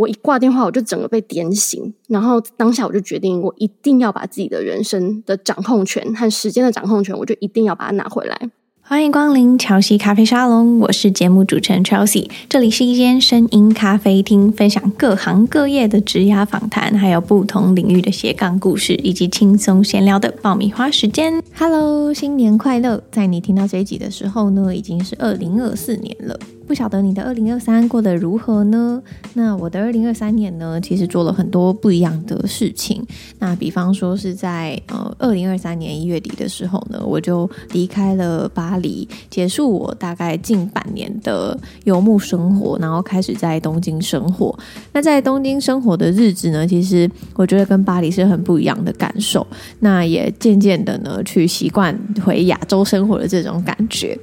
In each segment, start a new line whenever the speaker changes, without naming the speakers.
我一挂电话，我就整个被点醒，然后当下我就决定，我一定要把自己的人生的掌控权和时间的掌控权，我就一定要把它拿回来。
欢迎光临乔西咖啡沙龙，我是节目主持人 Chelsea，这里是一间声音咖啡厅，分享各行各业的职涯访谈，还有不同领域的斜杠故事，以及轻松闲聊的爆米花时间。Hello，新年快乐！在你听到这一集的时候呢，已经是二零二四年了。不晓得你的二零二三过得如何呢？那我的二零二三年呢，其实做了很多不一样的事情。那比方说是在呃二零二三年一月底的时候呢，我就离开了巴黎，结束我大概近半年的游牧生活，然后开始在东京生活。那在东京生活的日子呢，其实我觉得跟巴黎是很不一样的感受。那也渐渐的呢，去习惯回亚洲生活的这种感觉。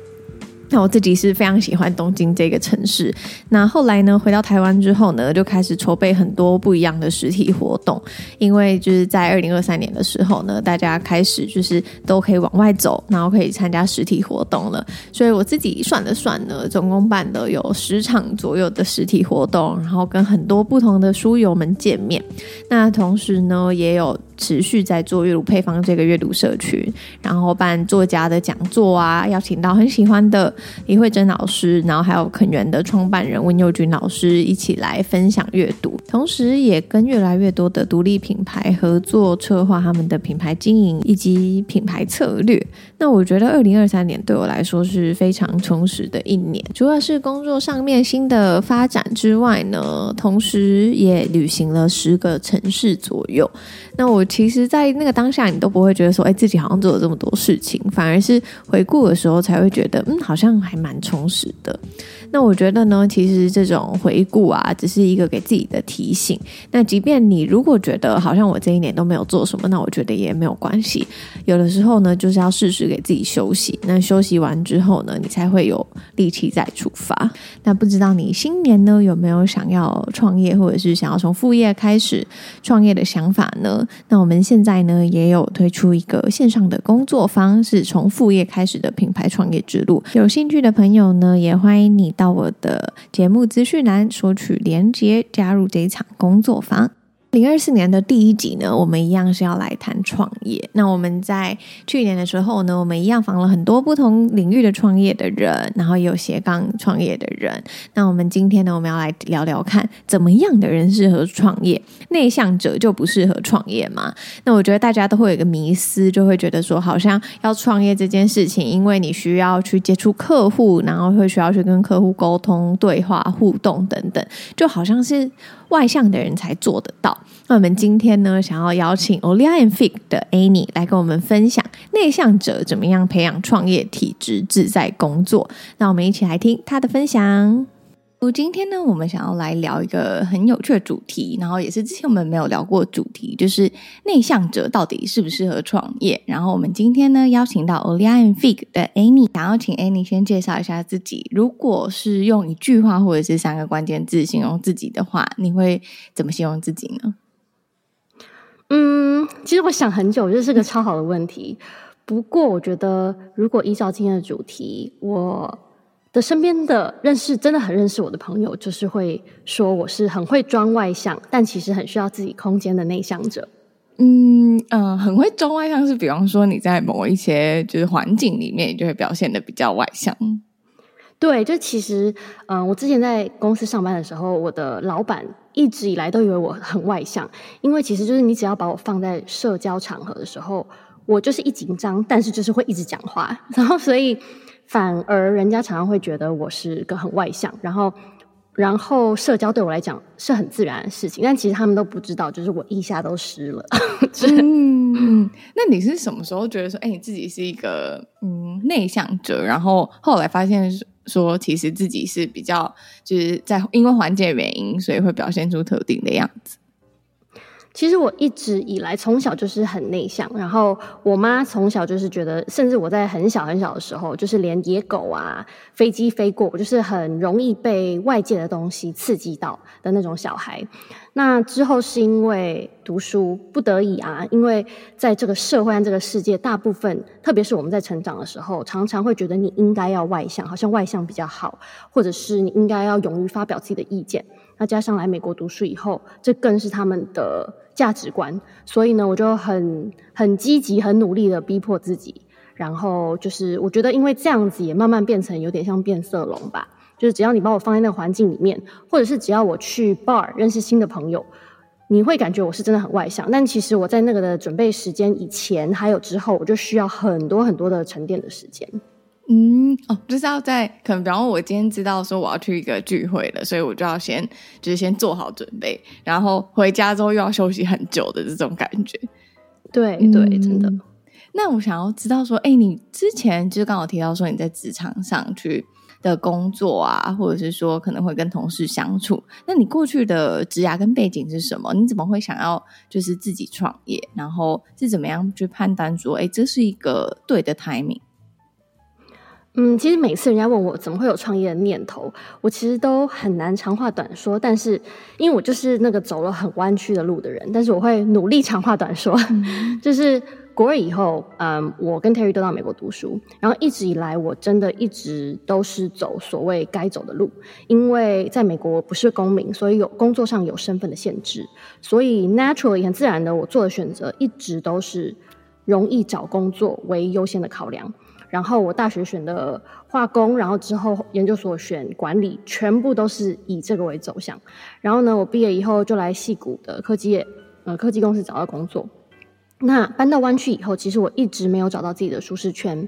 那我自己是非常喜欢东京这个城市。那后来呢，回到台湾之后呢，就开始筹备很多不一样的实体活动。因为就是在二零二三年的时候呢，大家开始就是都可以往外走，然后可以参加实体活动了。所以我自己算了算呢，总共办了有十场左右的实体活动，然后跟很多不同的书友们见面。那同时呢，也有。持续在做阅读配方这个阅读社群，然后办作家的讲座啊，邀请到很喜欢的李慧珍老师，然后还有肯源的创办人温佑君老师一起来分享阅读，同时也跟越来越多的独立品牌合作策划他们的品牌经营以及品牌策略。那我觉得二零二三年对我来说是非常充实的一年，除了是工作上面新的发展之外呢，同时也旅行了十个城市左右。那我其实，在那个当下，你都不会觉得说，哎，自己好像做了这么多事情，反而是回顾的时候才会觉得，嗯，好像还蛮充实的。那我觉得呢，其实这种回顾啊，只是一个给自己的提醒。那即便你如果觉得好像我这一年都没有做什么，那我觉得也没有关系。有的时候呢，就是要适时给自己休息。那休息完之后呢，你才会有力气再出发。那不知道你新年呢，有没有想要创业，或者是想要从副业开始创业的想法呢？那我们现在呢，也有推出一个线上的工作坊，是从副业开始的品牌创业之路。有兴趣的朋友呢，也欢迎你到我的节目资讯栏索取连接，加入这一场工作坊。零二四年的第一集呢，我们一样是要来谈创业。那我们在去年的时候呢，我们一样访了很多不同领域的创业的人，然后也有斜杠创业的人。那我们今天呢，我们要来聊聊看，怎么样的人适合创业？内向者就不适合创业吗？那我觉得大家都会有一个迷思，就会觉得说，好像要创业这件事情，因为你需要去接触客户，然后会需要去跟客户沟通、对话、互动等等，就好像是。外向的人才做得到。那我们今天呢，想要邀请 Olia and Fig 的 Annie 来跟我们分享内向者怎么样培养创业体质，自在工作。那我们一起来听她的分享。我今天呢，我们想要来聊一个很有趣的主题，然后也是之前我们没有聊过的主题，就是内向者到底适不适合创业。然后我们今天呢，邀请到 Olia and Fig 的 Annie，想要请 Annie 先介绍一下自己。如果是用一句话或者是三个关键字形容自己的话，你会怎么形容自己呢？
嗯，其实我想很久，这是个超好的问题。不过我觉得，如果依照今天的主题，我。的身边的认识真的很认识我的朋友，就是会说我是很会装外向，但其实很需要自己空间的内向者。
嗯嗯、呃，很会装外向是，比方说你在某一些就是环境里面，你就会表现得比较外向。
对，就其实嗯、呃，我之前在公司上班的时候，我的老板一直以来都以为我很外向，因为其实就是你只要把我放在社交场合的时候，我就是一紧张，但是就是会一直讲话，然后所以。反而人家常常会觉得我是个很外向，然后，然后社交对我来讲是很自然的事情，但其实他们都不知道，就是我腋下都湿了。
嗯，那你是什么时候觉得说，哎，你自己是一个嗯内向者，然后后来发现说，其实自己是比较就是在因为环境原因，所以会表现出特定的样子。
其实我一直以来从小就是很内向，然后我妈从小就是觉得，甚至我在很小很小的时候，就是连野狗啊、飞机飞过，我就是很容易被外界的东西刺激到的那种小孩。那之后是因为读书不得已啊，因为在这个社会和这个世界，大部分特别是我们在成长的时候，常常会觉得你应该要外向，好像外向比较好，或者是你应该要勇于发表自己的意见。那加上来美国读书以后，这更是他们的价值观。所以呢，我就很很积极、很努力的逼迫自己。然后就是，我觉得因为这样子，也慢慢变成有点像变色龙吧。就是只要你把我放在那个环境里面，或者是只要我去 bar 认识新的朋友，你会感觉我是真的很外向。但其实我在那个的准备时间以前还有之后，我就需要很多很多的沉淀的时间。
嗯，哦，就是要在可能，比方说我今天知道说我要去一个聚会了，所以我就要先就是先做好准备，然后回家之后又要休息很久的这种感觉。
对对，嗯、真的。
那我想要知道说，哎，你之前就是刚好提到说你在职场上去的工作啊，或者是说可能会跟同事相处，那你过去的职涯跟背景是什么？你怎么会想要就是自己创业？然后是怎么样去判断说，哎，这是一个对的 timing？
嗯，其实每次人家问我怎么会有创业的念头，我其实都很难长话短说。但是因为我就是那个走了很弯曲的路的人，但是我会努力长话短说。嗯、就是国二以后，嗯，我跟 Terry 都到美国读书，然后一直以来我真的一直都是走所谓该走的路。因为在美国我不是公民，所以有工作上有身份的限制，所以 naturally 很自然的我做的选择一直都是容易找工作为优先的考量。然后我大学选的化工，然后之后研究所选管理，全部都是以这个为走向。然后呢，我毕业以后就来戏谷的科技业，呃，科技公司找到工作。那搬到湾区以后，其实我一直没有找到自己的舒适圈。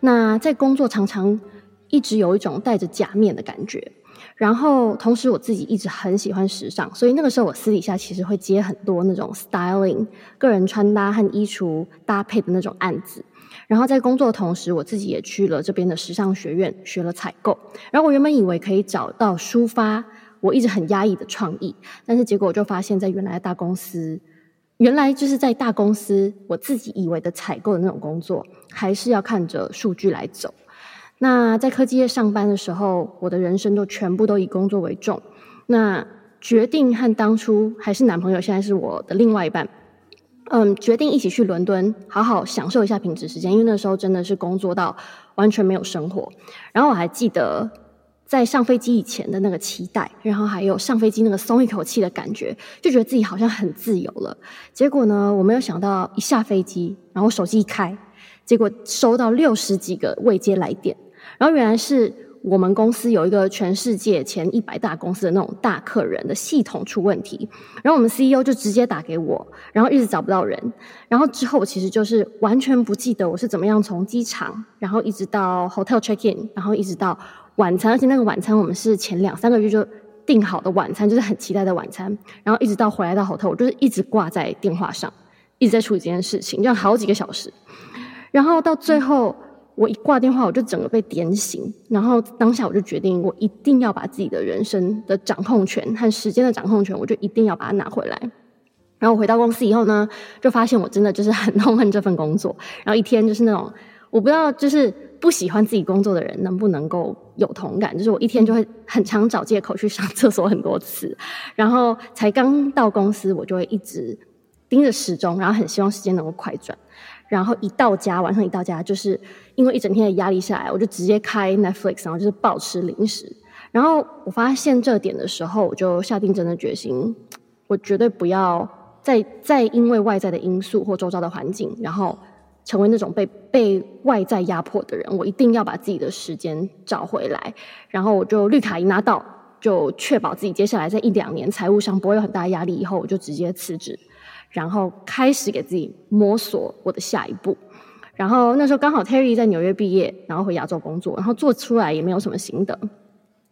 那在工作常常一直有一种戴着假面的感觉。然后同时我自己一直很喜欢时尚，所以那个时候我私底下其实会接很多那种 styling、个人穿搭和衣橱搭配的那种案子。然后在工作的同时，我自己也去了这边的时尚学院学了采购。然后我原本以为可以找到抒发我一直很压抑的创意，但是结果我就发现，在原来的大公司，原来就是在大公司，我自己以为的采购的那种工作，还是要看着数据来走。那在科技业上班的时候，我的人生都全部都以工作为重。那决定和当初还是男朋友，现在是我的另外一半。嗯，决定一起去伦敦，好好享受一下品质时间，因为那时候真的是工作到完全没有生活。然后我还记得在上飞机以前的那个期待，然后还有上飞机那个松一口气的感觉，就觉得自己好像很自由了。结果呢，我没有想到一下飞机，然后手机一开，结果收到六十几个未接来电，然后原来是。我们公司有一个全世界前一百大公司的那种大客人的系统出问题，然后我们 CEO 就直接打给我，然后一直找不到人，然后之后我其实就是完全不记得我是怎么样从机场，然后一直到 hotel check in，然后一直到晚餐，而且那个晚餐我们是前两三个月就订好的晚餐，就是很期待的晚餐，然后一直到回来到 hotel，我就是一直挂在电话上，一直在处理这件事情，这样好几个小时，然后到最后。我一挂电话，我就整个被点醒，然后当下我就决定，我一定要把自己的人生的掌控权和时间的掌控权，我就一定要把它拿回来。然后我回到公司以后呢，就发现我真的就是很痛恨这份工作，然后一天就是那种我不知道，就是不喜欢自己工作的人能不能够有同感，就是我一天就会很常找借口去上厕所很多次，然后才刚到公司，我就会一直盯着时钟，然后很希望时间能够快转。然后一到家，晚上一到家，就是因为一整天的压力下来，我就直接开 Netflix，然后就是暴吃零食。然后我发现这点的时候，我就下定真的决心，我绝对不要再再因为外在的因素或周遭的环境，然后成为那种被被外在压迫的人。我一定要把自己的时间找回来。然后我就绿卡一拿到，就确保自己接下来在一两年财务上不会有很大压力。以后我就直接辞职。然后开始给自己摸索我的下一步，然后那时候刚好 Terry 在纽约毕业，然后回亚洲工作，然后做出来也没有什么心得，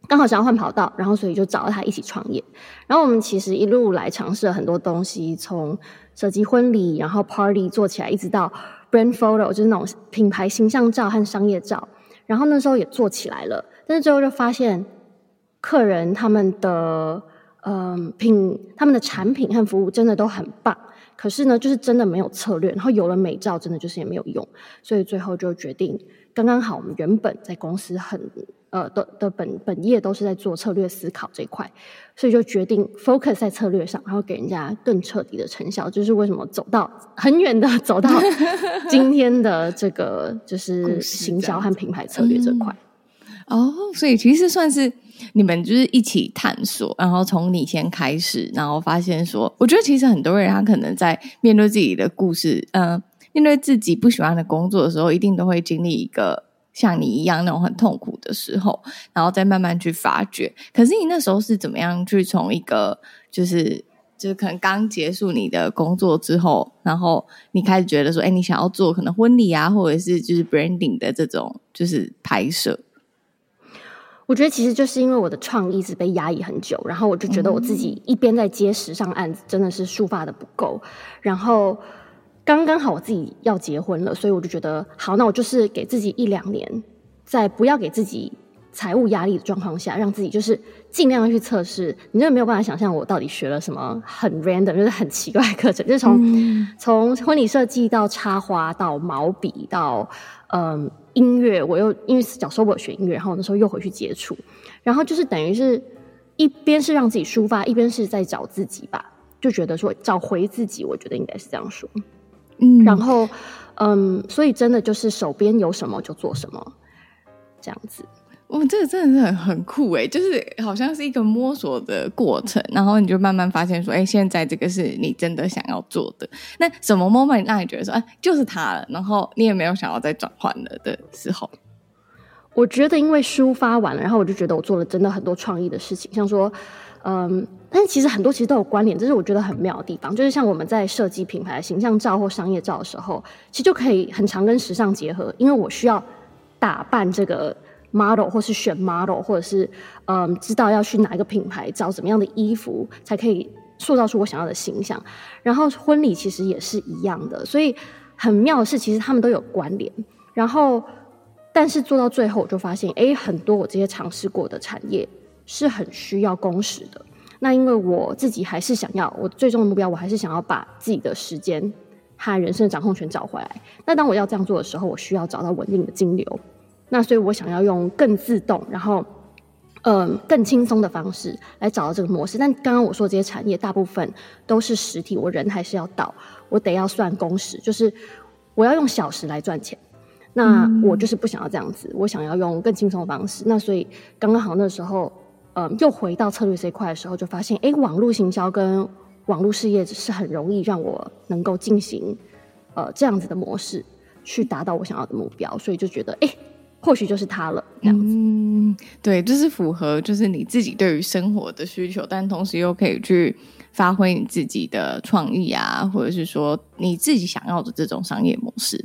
刚好想要换跑道，然后所以就找了他一起创业。然后我们其实一路来尝试了很多东西，从设计婚礼，然后 party 做起来，一直到 brand photo，就是那种品牌形象照和商业照。然后那时候也做起来了，但是最后就发现客人他们的嗯品，他们的产品和服务真的都很棒。可是呢，就是真的没有策略，然后有了美照，真的就是也没有用，所以最后就决定，刚刚好我们原本在公司很呃的的本本业都是在做策略思考这一块，所以就决定 focus 在策略上，然后给人家更彻底的成效。就是为什么走到很远的走到 今天的这个就是行销和品牌策略这块。
哦，所以其实算是你们就是一起探索，然后从你先开始，然后发现说，我觉得其实很多人他可能在面对自己的故事，嗯、面对自己不喜欢的工作的时候，一定都会经历一个像你一样那种很痛苦的时候，然后再慢慢去发掘。可是你那时候是怎么样去从一个就是？就是可能刚结束你的工作之后，然后你开始觉得说，哎，你想要做可能婚礼啊，或者是就是 branding 的这种就是拍摄。
我觉得其实就是因为我的创意一直被压抑很久，然后我就觉得我自己一边在接时尚案子，真的是抒发的不够。然后刚刚好我自己要结婚了，所以我就觉得好，那我就是给自己一两年，在不要给自己。财务压力的状况下，让自己就是尽量去测试。你真的没有办法想象我到底学了什么很 random，就是很奇怪的课程。就是从、嗯、从婚礼设计到插花到毛笔到嗯音乐，我又因为小时候我有学音乐，然后那时候又回去接触，然后就是等于是一边是让自己抒发，一边是在找自己吧。就觉得说找回自己，我觉得应该是这样说。嗯，然后嗯，所以真的就是手边有什么就做什么，这样子。
我们这个真的是很很酷诶，就是好像是一个摸索的过程，然后你就慢慢发现说，哎，现在这个是你真的想要做的。那什么 moment 让你觉得说，哎，就是它了，然后你也没有想要再转换了的时候？
我觉得因为书发完了，然后我就觉得我做了真的很多创意的事情，像说，嗯，但是其实很多其实都有关联，这是我觉得很妙的地方。就是像我们在设计品牌形象照或商业照的时候，其实就可以很常跟时尚结合，因为我需要打扮这个。Model 或是选 model，或者是嗯，知道要去哪一个品牌找怎么样的衣服才可以塑造出我想要的形象。然后婚礼其实也是一样的，所以很妙的是，其实他们都有关联。然后，但是做到最后，我就发现，哎，很多我这些尝试过的产业是很需要工时的。那因为我自己还是想要，我最终的目标，我还是想要把自己的时间和人生的掌控权找回来。那当我要这样做的时候，我需要找到稳定的金流。那所以，我想要用更自动，然后，嗯、呃，更轻松的方式来找到这个模式。但刚刚我说这些产业，大部分都是实体，我人还是要到，我得要算工时，就是我要用小时来赚钱。那我就是不想要这样子，我想要用更轻松的方式。那所以，刚刚好那时候，嗯、呃，又回到策略这一块的时候，就发现，哎，网络行销跟网络事业是很容易让我能够进行，呃，这样子的模式去达到我想要的目标，所以就觉得，哎。或许就是他了，这样子。
嗯，对，就是符合就是你自己对于生活的需求，但同时又可以去发挥你自己的创意啊，或者是说你自己想要的这种商业模式。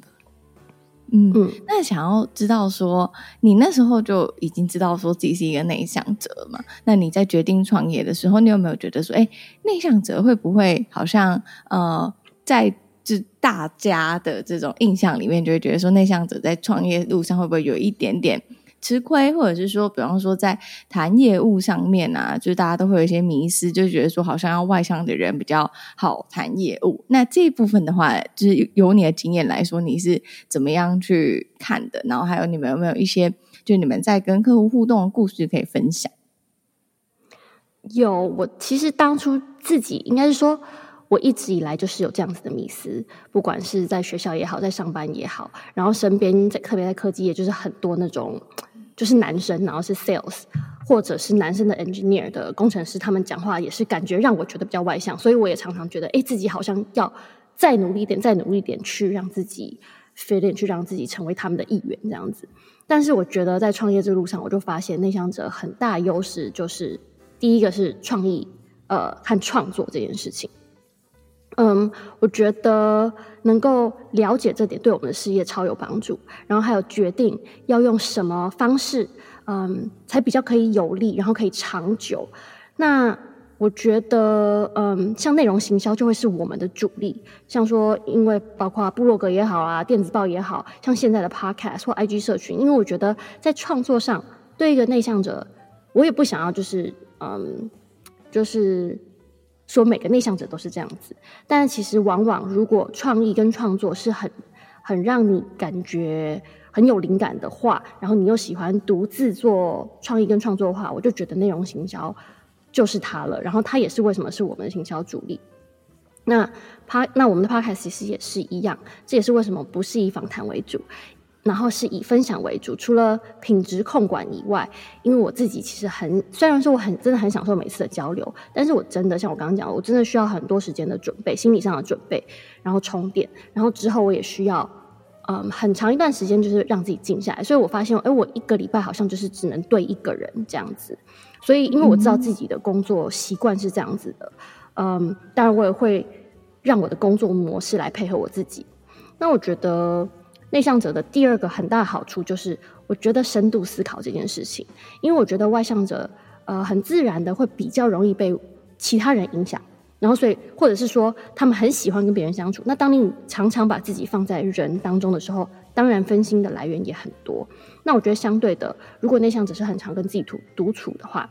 嗯，嗯，那想要知道说，你那时候就已经知道说自己是一个内向者嘛？那你在决定创业的时候，你有没有觉得说，哎，内向者会不会好像呃在是大家的这种印象里面，就会觉得说内向者在创业路上会不会有一点点吃亏，或者是说，比方说在谈业务上面啊，就是大家都会有一些迷失，就觉得说好像要外向的人比较好谈业务。那这一部分的话，就是由你的经验来说，你是怎么样去看的？然后还有你们有没有一些，就你们在跟客户互动的故事可以分享？
有，我其实当初自己应该是说。我一直以来就是有这样子的迷思，不管是在学校也好，在上班也好，然后身边在特别在科技业，就是很多那种就是男生，然后是 sales 或者是男生的 engineer 的工程师，他们讲话也是感觉让我觉得比较外向，所以我也常常觉得，哎，自己好像要再努力一点，再努力一点，去让自己 fit in，去让自己成为他们的一员这样子。但是我觉得在创业这路上，我就发现内向者很大优势就是第一个是创意，呃，和创作这件事情。嗯，我觉得能够了解这点对我们的事业超有帮助。然后还有决定要用什么方式，嗯，才比较可以有利，然后可以长久。那我觉得，嗯，像内容行销就会是我们的主力。像说，因为包括部落格也好啊，电子报也好，像现在的 Podcast 或 IG 社群，因为我觉得在创作上，对一个内向者，我也不想要就是，嗯，就是。说每个内向者都是这样子，但其实往往如果创意跟创作是很很让你感觉很有灵感的话，然后你又喜欢独自做创意跟创作的话，我就觉得内容行销就是它了。然后它也是为什么是我们的行销主力。那他那我们的 podcast 其实也是一样，这也是为什么不是以访谈为主。然后是以分享为主。除了品质控管以外，因为我自己其实很，虽然说我很真的很享受每次的交流，但是我真的像我刚刚讲，我真的需要很多时间的准备，心理上的准备，然后充电，然后之后我也需要。嗯，很长一段时间就是让自己静下来，所以我发现，哎，我一个礼拜好像就是只能对一个人这样子。所以，因为我知道自己的工作习惯是这样子的，嗯，当然我也会让我的工作模式来配合我自己。那我觉得内向者的第二个很大好处就是，我觉得深度思考这件事情，因为我觉得外向者呃很自然的会比较容易被其他人影响。然后，所以，或者是说，他们很喜欢跟别人相处。那当你常常把自己放在人当中的时候，当然分心的来源也很多。那我觉得相对的，如果内向者是很常跟自己独独处的话，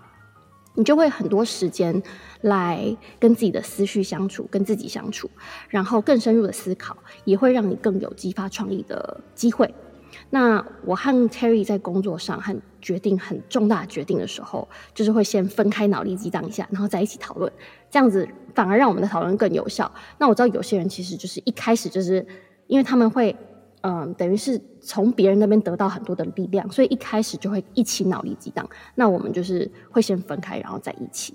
你就会很多时间来跟自己的思绪相处，跟自己相处，然后更深入的思考，也会让你更有激发创意的机会。那我和 Terry 在工作上和决定很重大决定的时候，就是会先分开脑力激荡一下，然后再一起讨论，这样子反而让我们的讨论更有效。那我知道有些人其实就是一开始就是因为他们会，嗯、等于是从别人那边得到很多的力量，所以一开始就会一起脑力激荡。那我们就是会先分开，然后再一起。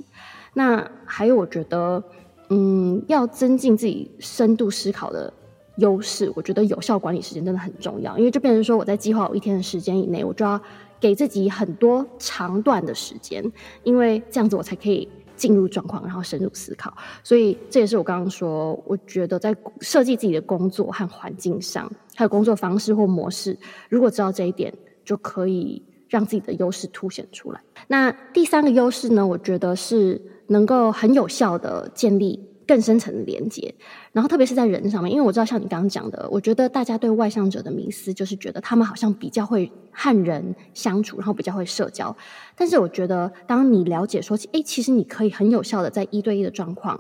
那还有，我觉得，嗯，要增进自己深度思考的。优势，我觉得有效管理时间真的很重要，因为就变成说我在计划我一天的时间以内，我就要给自己很多长段的时间，因为这样子我才可以进入状况，然后深入思考。所以这也是我刚刚说，我觉得在设计自己的工作和环境上，还有工作方式或模式，如果知道这一点，就可以让自己的优势凸显出来。那第三个优势呢，我觉得是能够很有效的建立。更深层的连接，然后特别是在人上面，因为我知道像你刚刚讲的，我觉得大家对外向者的迷思就是觉得他们好像比较会和人相处，然后比较会社交。但是我觉得，当你了解说，诶，其实你可以很有效的在一对一的状况，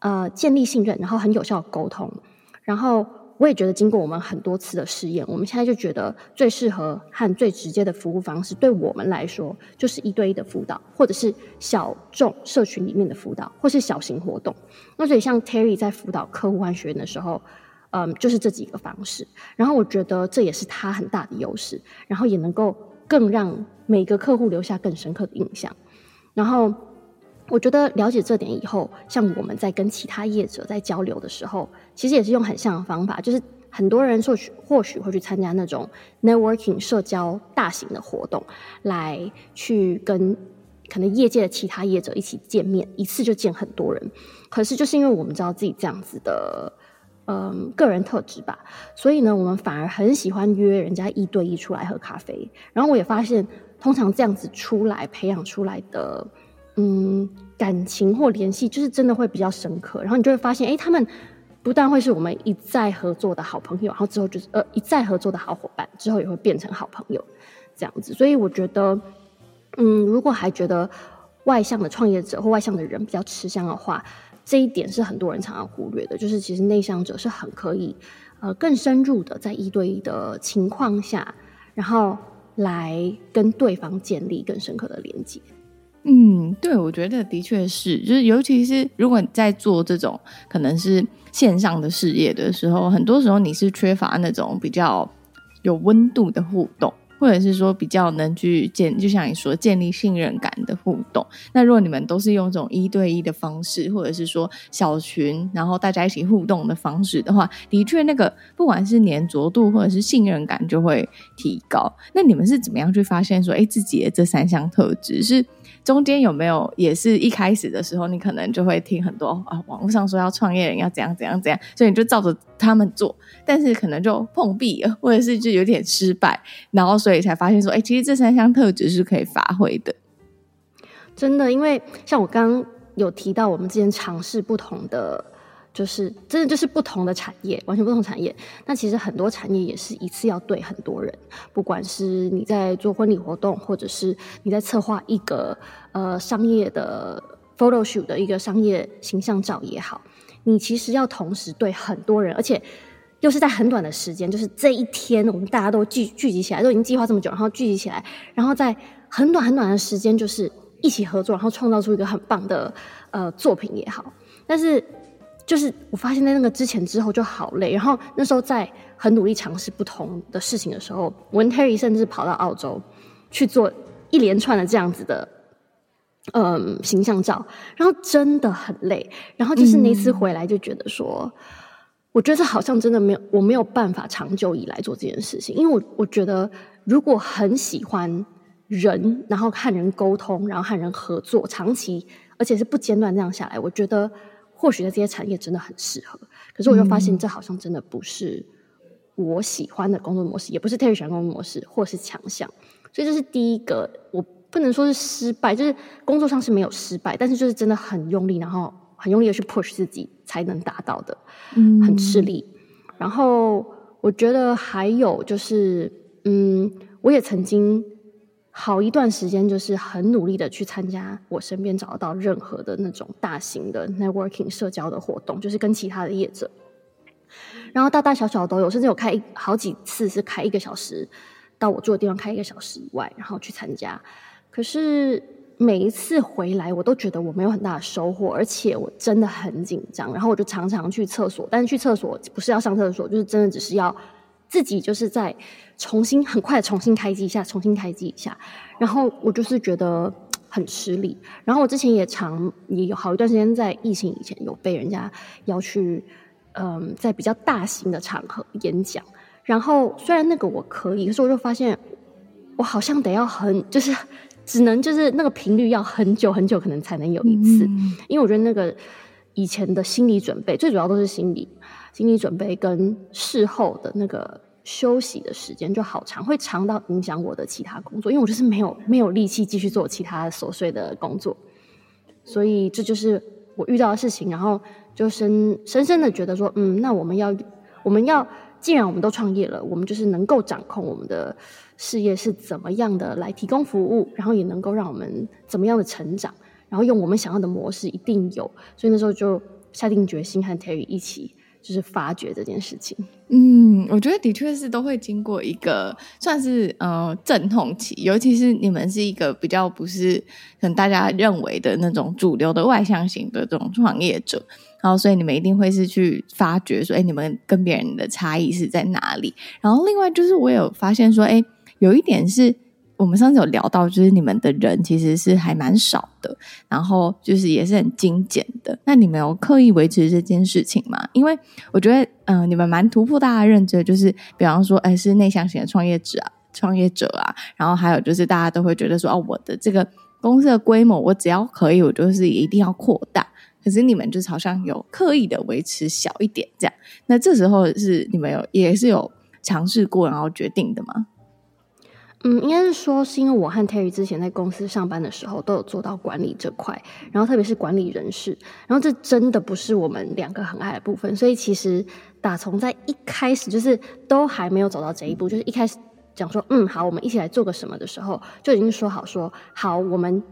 呃，建立信任，然后很有效的沟通，然后。我也觉得，经过我们很多次的试验，我们现在就觉得最适合和最直接的服务方式，对我们来说就是一对一的辅导，或者是小众社群里面的辅导，或是小型活动。那所以，像 Terry 在辅导客户和学员的时候，嗯，就是这几个方式。然后我觉得这也是他很大的优势，然后也能够更让每个客户留下更深刻的印象。然后。我觉得了解这点以后，像我们在跟其他业者在交流的时候，其实也是用很像的方法，就是很多人或许或许会去参加那种 networking 社交大型的活动，来去跟可能业界的其他业者一起见面，一次就见很多人。可是就是因为我们知道自己这样子的，嗯，个人特质吧，所以呢，我们反而很喜欢约人家一对一出来喝咖啡。然后我也发现，通常这样子出来培养出来的。嗯，感情或联系就是真的会比较深刻，然后你就会发现，哎，他们不但会是我们一再合作的好朋友，然后之后就是呃一再合作的好伙伴，之后也会变成好朋友这样子。所以我觉得，嗯，如果还觉得外向的创业者或外向的人比较吃香的话，这一点是很多人常常忽略的，就是其实内向者是很可以呃更深入的在一对一的情况下，然后来跟对方建立更深刻的连接。
嗯，对，我觉得的确是，就是尤其是如果你在做这种可能是线上的事业的时候，很多时候你是缺乏那种比较有温度的互动，或者是说比较能去建，就像你说建立信任感的互动。那如果你们都是用这种一对一的方式，或者是说小群，然后大家一起互动的方式的话，的确那个不管是黏着度或者是信任感就会提高。那你们是怎么样去发现说，哎，自己的这三项特质是？中间有没有也是一开始的时候，你可能就会听很多啊，网络上说要创业人要怎样怎样怎样，所以你就照着他们做，但是可能就碰壁了，或者是就有点失败，然后所以才发现说，哎、其实这三项特质是可以发挥的。
真的，因为像我刚刚有提到，我们之前尝试不同的。就是真的就是不同的产业，完全不同产业。那其实很多产业也是一次要对很多人，不管是你在做婚礼活动，或者是你在策划一个呃商业的 photo shoot 的一个商业形象照也好，你其实要同时对很多人，而且又是在很短的时间，就是这一天我们大家都聚聚集起来，都已经计划这么久，然后聚集起来，然后在很短很短的时间，就是一起合作，然后创造出一个很棒的呃作品也好，但是。就是我发现在那个之前之后就好累，然后那时候在很努力尝试不同的事情的时候，我跟 Terry 甚至跑到澳洲去做一连串的这样子的。嗯，形象照，然后真的很累，然后就是那次回来就觉得说，嗯、我觉得好像真的没有，我没有办法长久以来做这件事情，因为我我觉得如果很喜欢人，然后和人沟通，然后和人合作，长期而且是不间断这样下来，我觉得或许在这些产业真的很适合。可是我就发现这好像真的不是我喜欢的工作模式，嗯、也不是特别喜欢工作模式，或是强项，所以这是第一个我。不能说是失败，就是工作上是没有失败，但是就是真的很用力，然后很用力的去 push 自己才能达到的，嗯，很吃力。然后我觉得还有就是，嗯，我也曾经好一段时间就是很努力的去参加我身边找得到任何的那种大型的 networking 社交的活动，就是跟其他的业者，然后大大小小都有，甚至有开好几次是开一个小时到我住的地方开一个小时以外，然后去参加。可是每一次回来，我都觉得我没有很大的收获，而且我真的很紧张。然后我就常常去厕所，但是去厕所不是要上厕所，就是真的只是要自己就是在重新很快重新开机一下，重新开机一下。然后我就是觉得 很吃力。然后我之前也常也有好一段时间在疫情以前有被人家要去，嗯，在比较大型的场合演讲。然后虽然那个我可以，可是我就发现我好像得要很 就是。只能就是那个频率要很久很久，可能才能有一次，嗯、因为我觉得那个以前的心理准备，最主要都是心理心理准备跟事后的那个休息的时间就好长，会长到影响我的其他工作，因为我就是没有没有力气继续做其他琐碎的工作，所以这就是我遇到的事情，然后就深深深的觉得说，嗯，那我们要我们要既然我们都创业了，我们就是能够掌控我们的。事业是怎么样的来提供服务，然后也能够让我们怎么样的成长，然后用我们想要的模式一定有，所以那时候就下定决心和 Terry 一起就是发掘这件事情。
嗯，我觉得的确是都会经过一个算是呃阵痛期，尤其是你们是一个比较不是可能大家认为的那种主流的外向型的这种创业者，然后所以你们一定会是去发掘说，哎，你们跟别人的差异是在哪里？然后另外就是我有发现说，哎。有一点是我们上次有聊到，就是你们的人其实是还蛮少的，然后就是也是很精简的。那你们有刻意维持这件事情吗？因为我觉得，嗯、你们蛮突破大家认知的，就是比方说，哎，是内向型的创业者啊，创业者啊，然后还有就是大家都会觉得说，哦，我的这个公司的规模，我只要可以，我就是一定要扩大。可是你们就是好像有刻意的维持小一点这样。那这时候是你们有也是有尝试过，然后决定的吗？
嗯，应该是说，是因为我和 Terry 之前在公司上班的时候，都有做到管理这块，然后特别是管理人事，然后这真的不是我们两个很爱的部分，所以其实打从在一开始就是都还没有走到这一步，就是一开始讲说，嗯，好，我们一起来做个什么的时候，就已经说好说，好，我们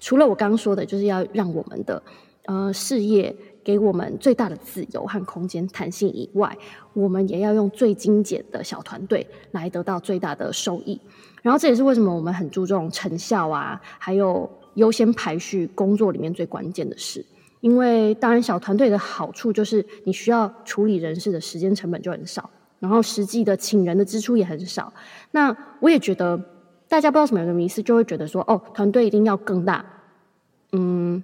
除了我刚刚说的，就是要让我们的呃事业。给我们最大的自由和空间弹性以外，我们也要用最精简的小团队来得到最大的收益。然后这也是为什么我们很注重成效啊，还有优先排序工作里面最关键的事。因为当然小团队的好处就是你需要处理人事的时间成本就很少，然后实际的请人的支出也很少。那我也觉得大家不知道什么样的迷思，就会觉得说哦，团队一定要更大，嗯。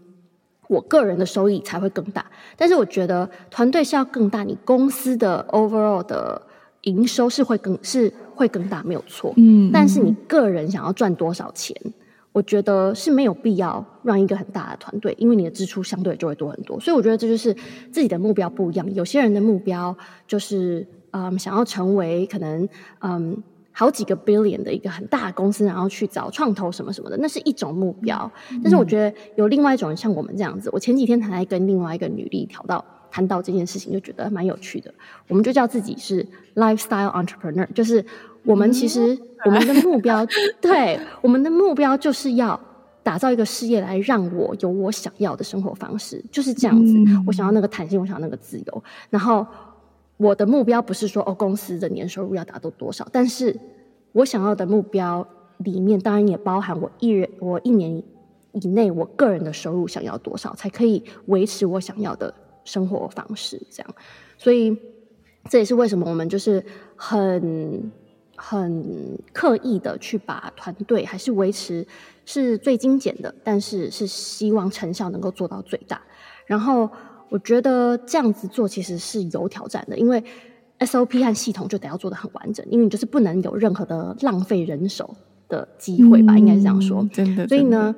我个人的收益才会更大，但是我觉得团队是要更大，你公司的 overall 的营收是会更是会更大，没有错。嗯，但是你个人想要赚多少钱，我觉得是没有必要让一个很大的团队，因为你的支出相对就会多很多。所以我觉得这就是自己的目标不一样。有些人的目标就是嗯，想要成为可能嗯。好几个 billion 的一个很大的公司，然后去找创投什么什么的，那是一种目标。但是我觉得有另外一种人，像我们这样子，我前几天才跟另外一个女力聊到谈到这件事情，就觉得蛮有趣的。我们就叫自己是 lifestyle entrepreneur，就是我们其实我们的目标，对，我们的目标就是要打造一个事业来让我有我想要的生活方式，就是这样子。我想要那个弹性，我想要那个自由，然后。我的目标不是说哦，公司的年收入要达到多少，但是我想要的目标里面，当然也包含我一人我一年以内我个人的收入想要多少，才可以维持我想要的生活方式，这样。所以这也是为什么我们就是很很刻意的去把团队还是维持是最精简的，但是是希望成效能够做到最大。然后我觉得这样子做其实是有挑战的，因为 SOP 和系统就得要做得很完整，因为你就是不能有任何的浪费人手的机会吧，嗯、应该是这样说。
真的，
所以呢，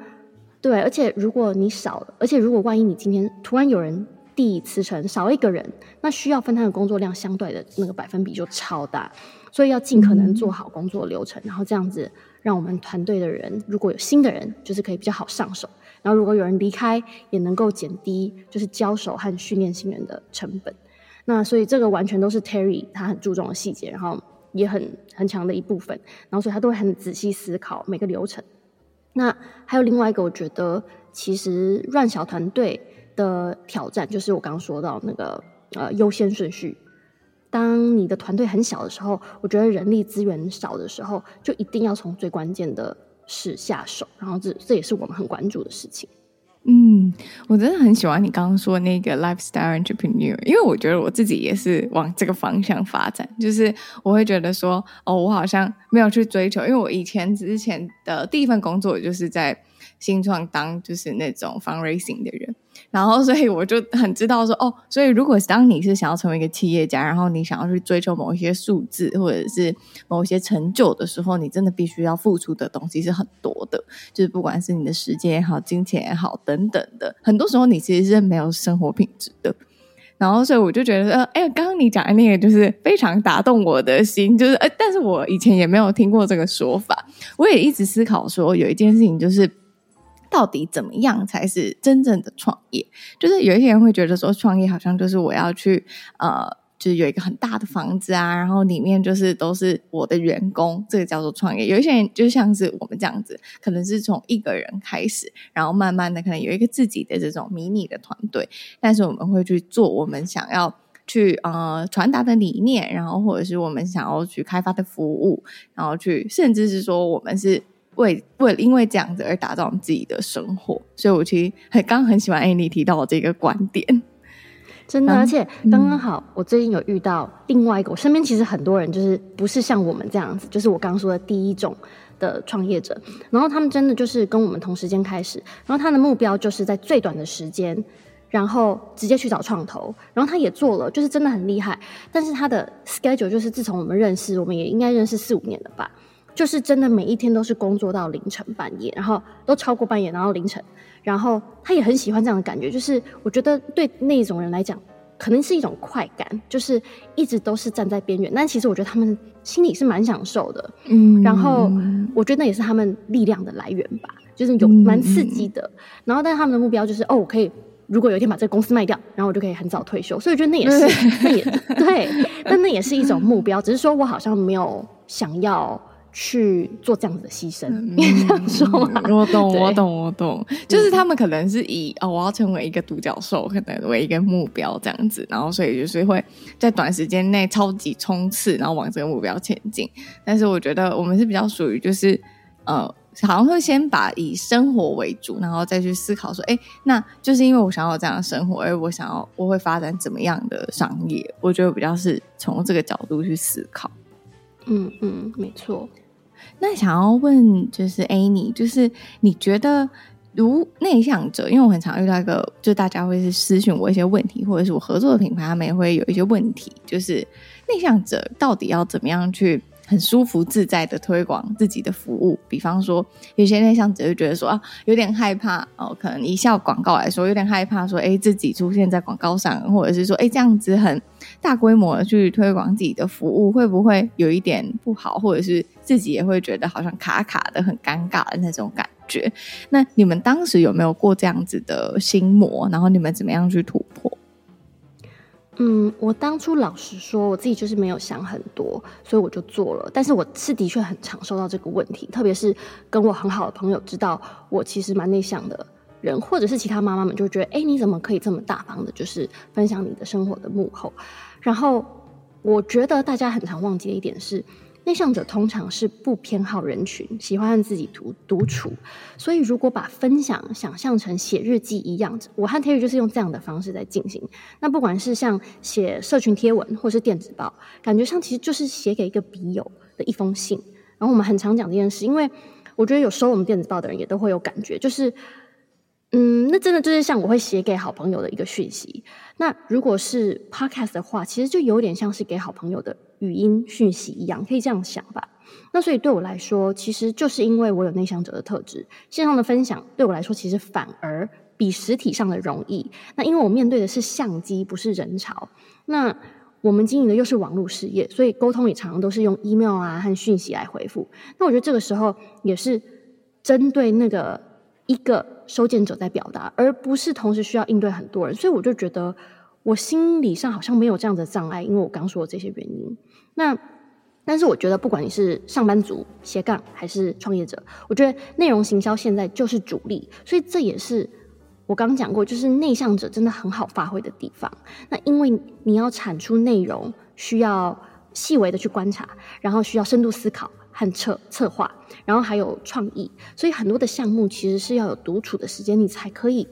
对，而且如果你少了，而且如果万一你今天突然有人递辞呈，少一个人，那需要分摊的工作量相对的那个百分比就超大，所以要尽可能做好工作流程，嗯、然后这样子让我们团队的人，如果有新的人，就是可以比较好上手，然后如果有人离开，也能够减低就是交手和训练新人的成本。那所以这个完全都是 Terry 他很注重的细节，然后也很很强的一部分，然后所以他都会很仔细思考每个流程。那还有另外一个，我觉得其实乱小团队的挑战就是我刚刚说到那个呃优先顺序。当你的团队很小的时候，我觉得人力资源少的时候，就一定要从最关键的是下手，然后这这也是我们很关注的事情。
嗯，我真的很喜欢你刚刚说那个 lifestyle entrepreneur，因为我觉得我自己也是往这个方向发展，就是我会觉得说，哦，我好像没有去追求，因为我以前之前的第一份工作就是在新创当就是那种 fundraising 的人。然后，所以我就很知道说，哦，所以如果当你是想要成为一个企业家，然后你想要去追求某一些数字或者是某一些成就的时候，你真的必须要付出的东西是很多的，就是不管是你的时间也好、金钱也好等等的，很多时候你其实是没有生活品质的。然后，所以我就觉得，呃，哎，刚刚你讲的那个就是非常打动我的心，就是，呃，但是我以前也没有听过这个说法，我也一直思考说，有一件事情就是。到底怎么样才是真正的创业？就是有一些人会觉得说，创业好像就是我要去呃，就是有一个很大的房子啊，然后里面就是都是我的员工，这个叫做创业。有一些人就像是我们这样子，可能是从一个人开始，然后慢慢的可能有一个自己的这种迷你的团队，但是我们会去做我们想要去呃传达的理念，然后或者是我们想要去开发的服务，然后去甚至是说我们是。为为因为这样子而打造自己的生活，所以我其实很刚刚很喜欢 Annie 提到的这个观点，
真的，而且刚刚好，我最近有遇到另外一个，我身边其实很多人就是不是像我们这样子，就是我刚刚说的第一种的创业者，然后他们真的就是跟我们同时间开始，然后他的目标就是在最短的时间，然后直接去找创投，然后他也做了，就是真的很厉害，但是他的 schedule 就是自从我们认识，我们也应该认识四五年了吧。就是真的每一天都是工作到凌晨半夜，然后都超过半夜，然后凌晨，然后他也很喜欢这样的感觉。就是我觉得对那种人来讲，可能是一种快感，就是一直都是站在边缘。但其实我觉得他们心里是蛮享受的，嗯。然后我觉得那也是他们力量的来源吧，就是有蛮刺激的。嗯、然后，但是他们的目标就是哦，我可以如果有一天把这个公司卖掉，然后我就可以很早退休。所以我觉得那也是，那也对，但那也是一种目标。只是说我好像没有想要。去做这样子的牺牲，你、嗯、这样说吗？
我懂，我懂，我懂。就是他们可能是以哦，我要成为一个独角兽，可能为一个目标这样子，然后所以就是会在短时间内超级冲刺，然后往这个目标前进。但是我觉得我们是比较属于就是呃，好像会先把以生活为主，然后再去思考说，哎，那就是因为我想要这样的生活，而我想要我会发展怎么样的商业？我觉得比较是从这个角度去思考。
嗯嗯，没错。
那想要问就是 Annie，就是你觉得如内向者，因为我很常遇到一个，就大家会是私讯我一些问题，或者是我合作的品牌，他们也会有一些问题，就是内向者到底要怎么样去很舒服自在的推广自己的服务？比方说，有些内向者就觉得说啊，有点害怕哦，可能以效广告来说，有点害怕说，哎，自己出现在广告上，或者是说，哎，这样子很。大规模的去推广自己的服务，会不会有一点不好，或者是自己也会觉得好像卡卡的、很尴尬的那种感觉？那你们当时有没有过这样子的心魔？然后你们怎么样去突破？
嗯，我当初老实说，我自己就是没有想很多，所以我就做了。但是我是的确很常受到这个问题，特别是跟我很好的朋友知道我其实蛮内向的。人或者是其他妈妈们就觉得，哎，你怎么可以这么大方的，就是分享你的生活的幕后？然后我觉得大家很常忘记的一点是，内向者通常是不偏好人群，喜欢和自己独独处。所以，如果把分享想象成写日记一样，我和 Terry 就是用这样的方式在进行。那不管是像写社群贴文，或是电子报，感觉上其实就是写给一个笔友的一封信。然后我们很常讲这件事，因为我觉得有收我们电子报的人也都会有感觉，就是。嗯，那真的就是像我会写给好朋友的一个讯息。那如果是 podcast 的话，其实就有点像是给好朋友的语音讯息一样，可以这样想吧。那所以对我来说，其实就是因为我有内向者的特质，线上的分享对我来说其实反而比实体上的容易。那因为我面对的是相机，不是人潮。那我们经营的又是网络事业，所以沟通也常常都是用 email 啊和讯息来回复。那我觉得这个时候也是针对那个。一个收件者在表达，而不是同时需要应对很多人，所以我就觉得我心理上好像没有这样的障碍，因为我刚说的这些原因。那但是我觉得，不管你是上班族、斜杠还是创业者，我觉得内容行销现在就是主力，所以这也是我刚讲过，就是内向者真的很好发挥的地方。那因为你要产出内容，需要细微的去观察，然后需要深度思考。和策策划，然后还有创意，所以很多的项目其实是要有独处的时间，你才可以，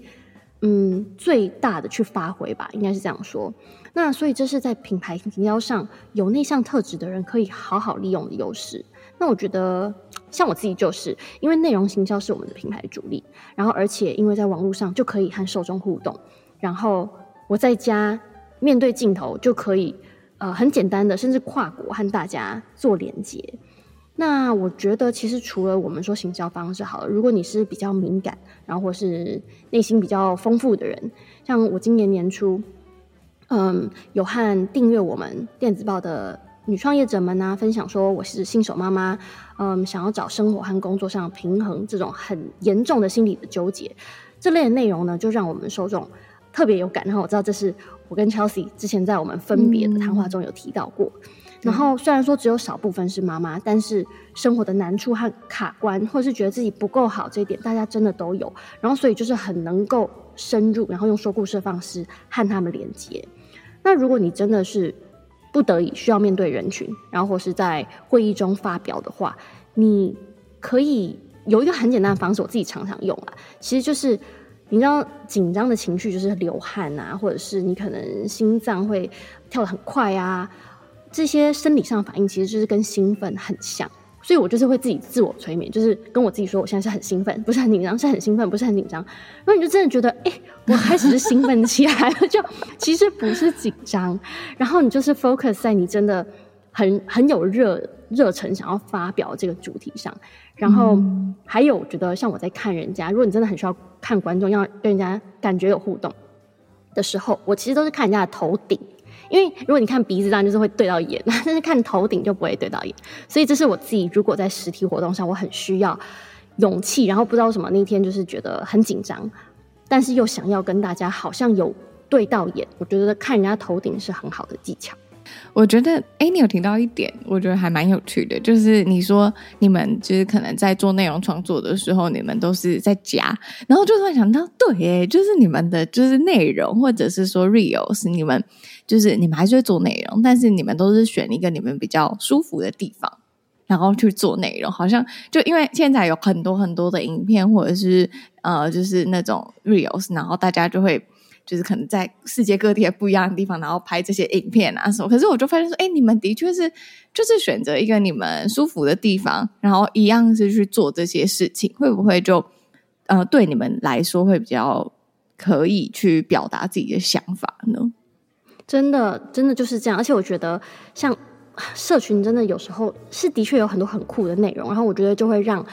嗯，最大的去发挥吧，应该是这样说。那所以这是在品牌营销上有内向特质的人可以好好利用的优势。那我觉得，像我自己就是因为内容行销是我们的品牌主力，然后而且因为在网络上就可以和受众互动，然后我在家面对镜头就可以，呃，很简单的，甚至跨国和大家做连接。那我觉得，其实除了我们说行销方式好了，如果你是比较敏感，然后或是内心比较丰富的人，像我今年年初，嗯，有和订阅我们电子报的女创业者们呢、啊，分享说我是新手妈妈，嗯，想要找生活和工作上平衡这种很严重的心理的纠结，这类的内容呢，就让我们受众特别有感。然后我知道这是我跟 Chelsea 之前在我们分别的谈话中有提到过。嗯然后虽然说只有少部分是妈妈，但是生活的难处和卡关，或是觉得自己不够好这一点，大家真的都有。然后所以就是很能够深入，然后用说故事的方式和他们连接。那如果你真的是不得已需要面对人群，然后或是在会议中发表的话，你可以有一个很简单的方式，我自己常常用啊，其实就是你知道紧张的情绪就是流汗啊，或者是你可能心脏会跳得很快啊。这些生理上的反应其实就是跟兴奋很像，所以我就是会自己自我催眠，就是跟我自己说，我现在是很兴奋，不是很紧张，是很兴奋，不是很紧张。然后你就真的觉得，哎，我开始是兴奋起来了，就其实不是紧张。然后你就是 focus 在你真的很很有热热忱想要发表这个主题上。然后还有，我觉得像我在看人家，如果你真的很需要看观众，要跟人家感觉有互动的时候，我其实都是看人家的头顶。因为如果你看鼻子，当然就是会对到眼，但是看头顶就不会对到眼。所以这是我自己，如果在实体活动上，我很需要勇气，然后不知道什么那天就是觉得很紧张，但是又想要跟大家好像有对到眼。我觉得看人家头顶是很好的技巧。
我觉得，哎，你有提到一点，我觉得还蛮有趣的，就是你说你们就是可能在做内容创作的时候，你们都是在家，然后就突然想到，对，哎，就是你们的就是内容，或者是说 reels，你们就是你们还是会做内容，但是你们都是选一个你们比较舒服的地方，然后去做内容，好像就因为现在有很多很多的影片，或者是呃，就是那种 reels，然后大家就会。就是可能在世界各地不一样的地方，然后拍这些影片啊什么。可是我就发现说，哎，你们的确是就是选择一个你们舒服的地方，然后一样是去做这些事情，会不会就呃对你们来说会比较可以去表达自己的想法呢？
真的，真的就是这样。而且我觉得，像社群真的有时候是的确有很多很酷的内容，然后我觉得就会让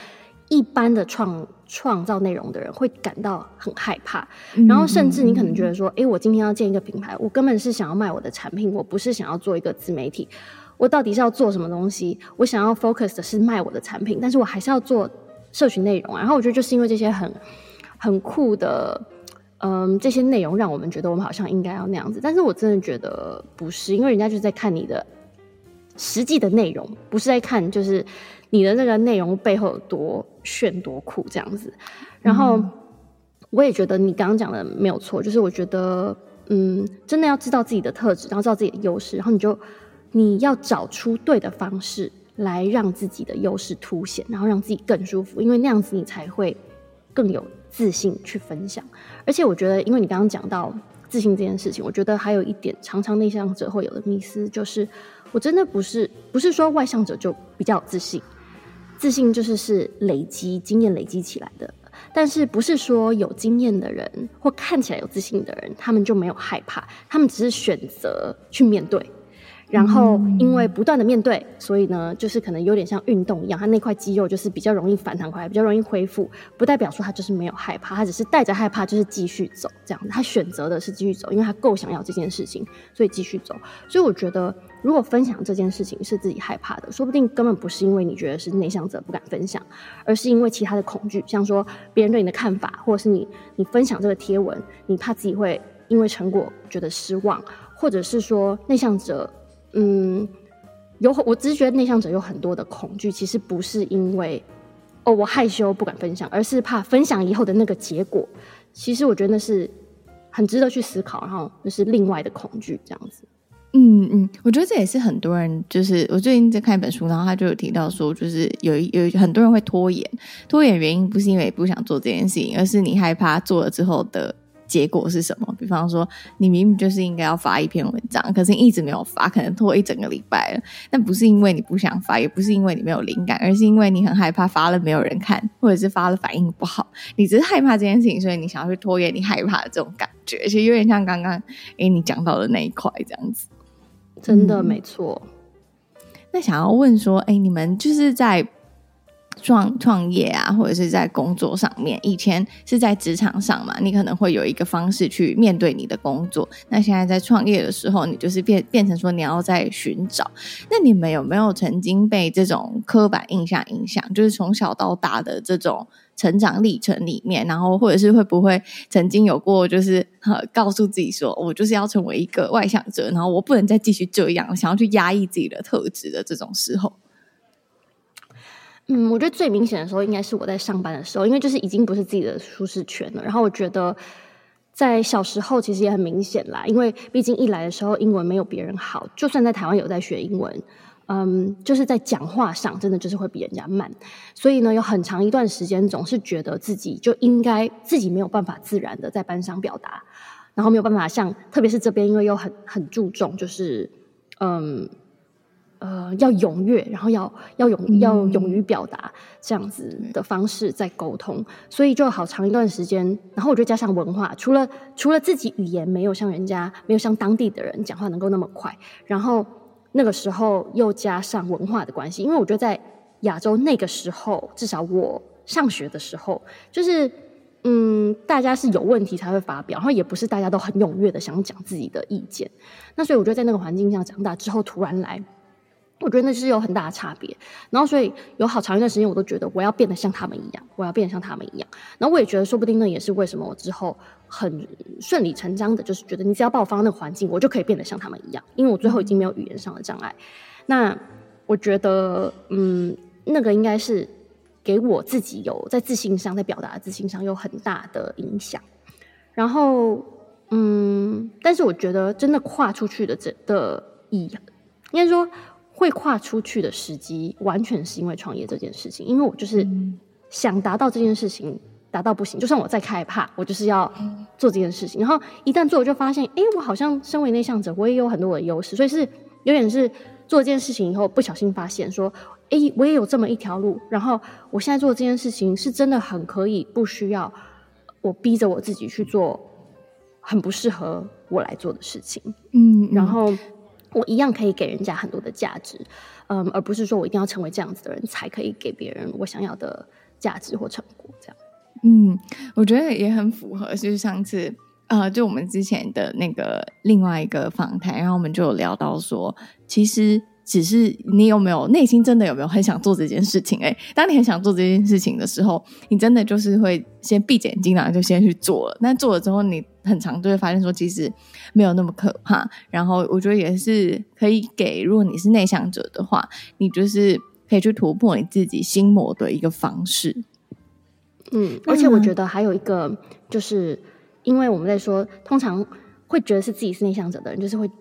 一般的创。创造内容的人会感到很害怕，然后甚至你可能觉得说，诶，我今天要建一个品牌，我根本是想要卖我的产品，我不是想要做一个自媒体，我到底是要做什么东西？我想要 focus 的是卖我的产品，但是我还是要做社群内容。然后我觉得就是因为这些很很酷的，嗯，这些内容让我们觉得我们好像应该要那样子，但是我真的觉得不是，因为人家就是在看你的实际的内容，不是在看就是。你的那个内容背后有多炫多酷这样子，然后我也觉得你刚刚讲的没有错，就是我觉得，嗯，真的要知道自己的特质，然后知道自己的优势，然后你就你要找出对的方式来让自己的优势凸显，然后让自己更舒服，因为那样子你才会更有自信去分享。而且我觉得，因为你刚刚讲到自信这件事情，我觉得还有一点常常内向者会有的迷思，就是我真的不是不是说外向者就比较自信，自信就是是累积经验累积起来的。但是不是说有经验的人或看起来有自信的人，他们就没有害怕，他们只是选择去面对。然后，因为不断的面对，所以呢，就是可能有点像运动一样，他那块肌肉就是比较容易反弹回来，比较容易恢复。不代表说他就是没有害怕，他只是带着害怕，就是继续走这样子。他选择的是继续走，因为他够想要这件事情，所以继续走。所以我觉得，如果分享这件事情是自己害怕的，说不定根本不是因为你觉得是内向者不敢分享，而是因为其他的恐惧，像说别人对你的看法，或者是你你分享这个贴文，你怕自己会因为成果觉得失望，或者是说内向者。嗯，有我只是觉得内向者有很多的恐惧，其实不是因为哦我害羞不敢分享，而是怕分享以后的那个结果。其实我觉得那是很值得去思考，然后那是另外的恐惧这样子。
嗯嗯，我觉得这也是很多人，就是我最近在看一本书，然后他就有提到说，就是有有很多人会拖延，拖延原因不是因为不想做这件事情，而是你害怕做了之后的。结果是什么？比方说，你明明就是应该要发一篇文章，可是你一直没有发，可能拖一整个礼拜了。但不是因为你不想发，也不是因为你没有灵感，而是因为你很害怕发了没有人看，或者是发了反应不好。你只是害怕这件事情，所以你想要去拖延你害怕的这种感觉，而且有点像刚刚诶你讲到的那一块这样子。
真的没错。嗯。
那想要问说，诶你们就是在。创创业啊，或者是在工作上面，以前是在职场上嘛，你可能会有一个方式去面对你的工作。那现在在创业的时候，你就是变变成说你要在寻找。那你们有没有曾经被这种刻板印象影响？就是从小到大的这种成长历程里面，然后或者是会不会曾经有过，就是告诉自己说，我就是要成为一个外向者，然后我不能再继续这样，想要去压抑自己的特质的这种时候？
嗯，我觉得最明显的时候应该是我在上班的时候，因为就是已经不是自己的舒适圈了。然后我觉得在小时候其实也很明显啦，因为毕竟一来的时候英文没有别人好，就算在台湾有在学英文，嗯，就是在讲话上真的就是会比人家慢。所以呢，有很长一段时间总是觉得自己就应该自己没有办法自然的在班上表达，然后没有办法像，特别是这边因为又很很注重就是嗯。呃，要踊跃，然后要要勇要勇于表达这样子的方式在沟通，嗯，所以就好长一段时间。然后我就加上文化，除了除了自己语言没有像人家没有像当地的人讲话能够那么快，然后那个时候又加上文化的关系，因为我觉得在亚洲那个时候，至少我上学的时候，就是嗯，大家是有问题才会发表，然后也不是大家都很踊跃的想讲自己的意见。那所以我觉得在那个环境下长大之后，突然来。我觉得那是有很大的差别，然后所以有好长一段时间，我都觉得我要变得像他们一样，我要变得像他们一样。然后我也觉得，说不定那也是为什么我之后很顺理成章的，就是觉得你只要把我放到那个环境，我就可以变得像他们一样，因为我最后已经没有语言上的障碍。那我觉得，嗯，那个应该是给我自己有在自信上，在表达自信上有很大的影响。然后，嗯，但是我觉得真的跨出去的这的意义，应该说。会跨出去的时机，完全是因为创业这件事情。因为我就是想达到这件事情，达到不行，就算我再害怕，我就是要做这件事情。然后一旦做，我就发现，哎，我好像身为内向者，我也有很多的优势。所以是有点是做这件事情以后，不小心发现说，哎，我也有这么一条路。然后我现在做这件事情，是真的很可以，不需要我逼着我自己去做很不适合我来做的事情。嗯，然后。我一样可以给人家很多的价值，嗯，而不是说我一定要成为这样子的人才可以给别人我想要的价值或成果。这样，
嗯，我觉得也很符合。就是上次，呃，就我们之前的那个另外一个访谈，然后我们就有聊到说，其实。只是你有没有内心真的有没有很想做这件事情？诶，当你很想做这件事情的时候，你真的就是会先闭着眼睛，然后就先去做了。但做了之后，你很长就会发现说，其实没有那么可怕。然后我觉得也是可以给，如果你是内向者的话，你就是可以去突破你自己心魔的一个方式。
嗯，而且我觉得还有一个，就是因为我们在说，通常会觉得是自己是内向者的人，就是会。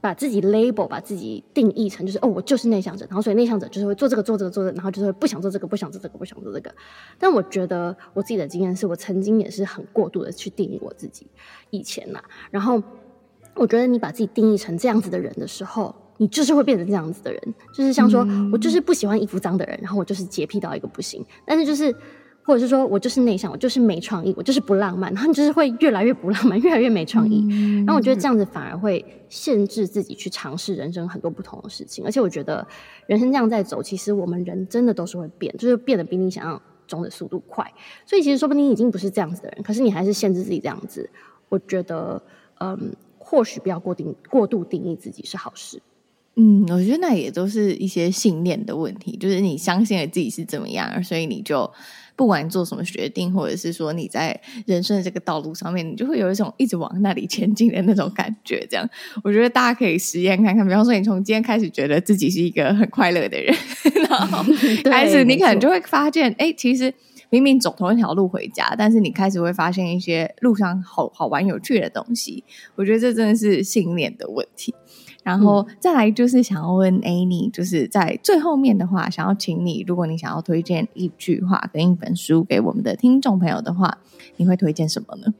把自己 label，把自己定义成就是哦，我就是内向者，然后所以内向者就是会做这个做这个做这个，然后就是会不想做这个不想做这个不想做这个。但我觉得我自己的经验是我曾经也是很过度的去定义我自己，以前呐，然后我觉得你把自己定义成这样子的人的时候，你就是会变成这样子的人，就是像说我就是不喜欢衣服脏的人，然后我就是洁癖到一个不行，但是就是。或者是说我就是内向，我就是没创意，我就是不浪漫，然后你就是会越来越不浪漫，越来越没创意。然后我觉得这样子反而会限制自己去尝试人生很多不同的事情。而且我觉得人生这样在走，其实我们人真的都是会变，就是变得比你想象中的速度快。所以其实说不定你已经不是这样子的人，可是你还是限制自己这样子。我觉得，嗯，或许不要过定过度定义自己是好事。
嗯，我觉得那也都是一些信念的问题，就是你相信了自己是怎么样，所以你就。不管你做什么决定，或者是说你在人生的这个道路上面，你就会有一种一直往那里前进的那种感觉。这样，我觉得大家可以实验看看。比方说，你从今天开始觉得自己是一个很快乐的人，然后 开始你可能就会发现，哎，其实明明走同一条路回家，但是你开始会发现一些路上好好玩、有趣的东西。我觉得这真的是信念的问题。然后再来就是想要问 Annie，就是在最后面的话，想要请你，如果你想要推荐一句话跟一本书给我们的听众朋友的话，你会推荐什么呢？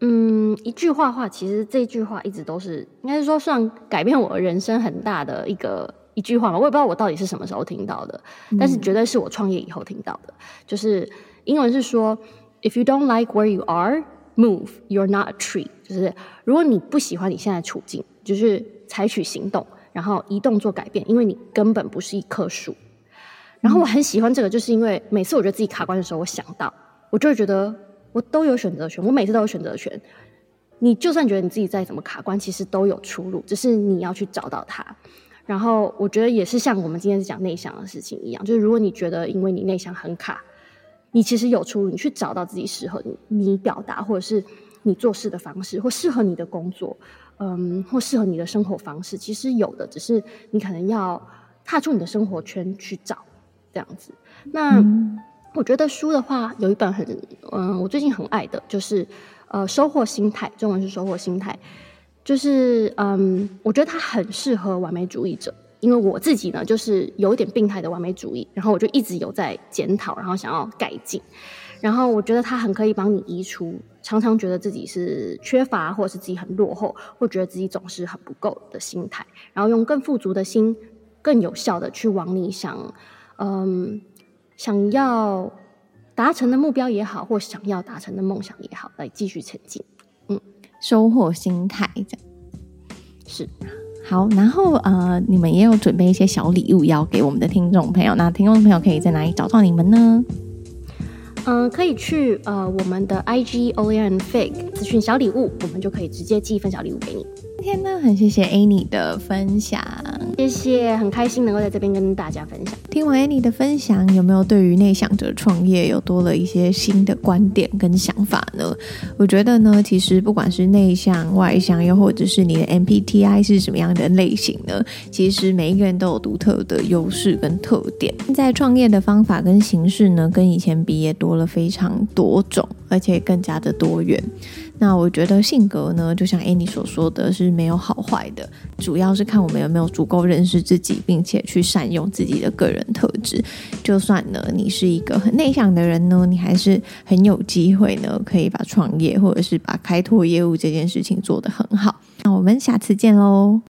嗯，一句话话，其实这句话一直都是，应该是说算改变我人生很大的一个一句话嘛。我也不知道我到底是什么时候听到的，但是绝对是我创业以后听到的。嗯、就是英文是说，If you don't like where you are, move. You're not a tree. 就是如果你不喜欢你现在处境。就是采取行动，然后移动做改变，因为你根本不是一棵树。然后我很喜欢这个，就是因为每次我觉得自己卡关的时候，我想到，我就会觉得我都有选择权，我每次都有选择权。你就算觉得你自己再怎么卡关，其实都有出路，只是你要去找到它。然后我觉得也是像我们今天讲内向的事情一样，就是如果你觉得因为你内向很卡，你其实有出路，你去找到自己适合你你表达或者是你做事的方式，或适合你的工作。嗯，或适合你的生活方式，其实有的，只是你可能要踏出你的生活圈去找这样子。那、嗯、我觉得书的话，有一本很嗯，我最近很爱的，就是呃，收获心态，中文是收获心态，就是嗯，我觉得它很适合完美主义者，因为我自己呢，就是有一点病态的完美主义，然后我就一直有在检讨，然后想要改进。然后我觉得它很可以帮你移除常常觉得自己是缺乏，或者是自己很落后，或觉得自己总是很不够的心态，然后用更富足的心，更有效的去往你想，嗯，想要达成的目标也好，或想要达成的梦想也好，来继续前进。嗯，
收获心态这样
是
好。然后呃，你们也有准备一些小礼物要给我们的听众朋友，那听众朋友可以在哪里找到你们呢？
嗯，可以去呃我们的 IG o l i a n Fig 咨询小礼物，我们就可以直接寄一份小礼物给你。
今天呢，很谢谢 Annie 的分享，
谢谢，很开心能够在这边跟大家分享。
听完 Annie 的分享，有没有对于内向者创业有多了一些新的观点跟想法呢？我觉得呢，其实不管是内向、外向，又或者是你的 MBTI 是什么样的类型呢，其实每一个人都有独特的优势跟特点。现在创业的方法跟形式呢，跟以前比也多了非常多种，而且更加的多元。那我觉得性格呢，就像 Annie 所说的是没有好坏的，主要是看我们有没有足够认识自己，并且去善用自己的个人特质。就算呢，你是一个很内向的人呢，你还是很有机会呢，可以把创业或者是把开拓业务这件事情做得很好。那我们下次见喽。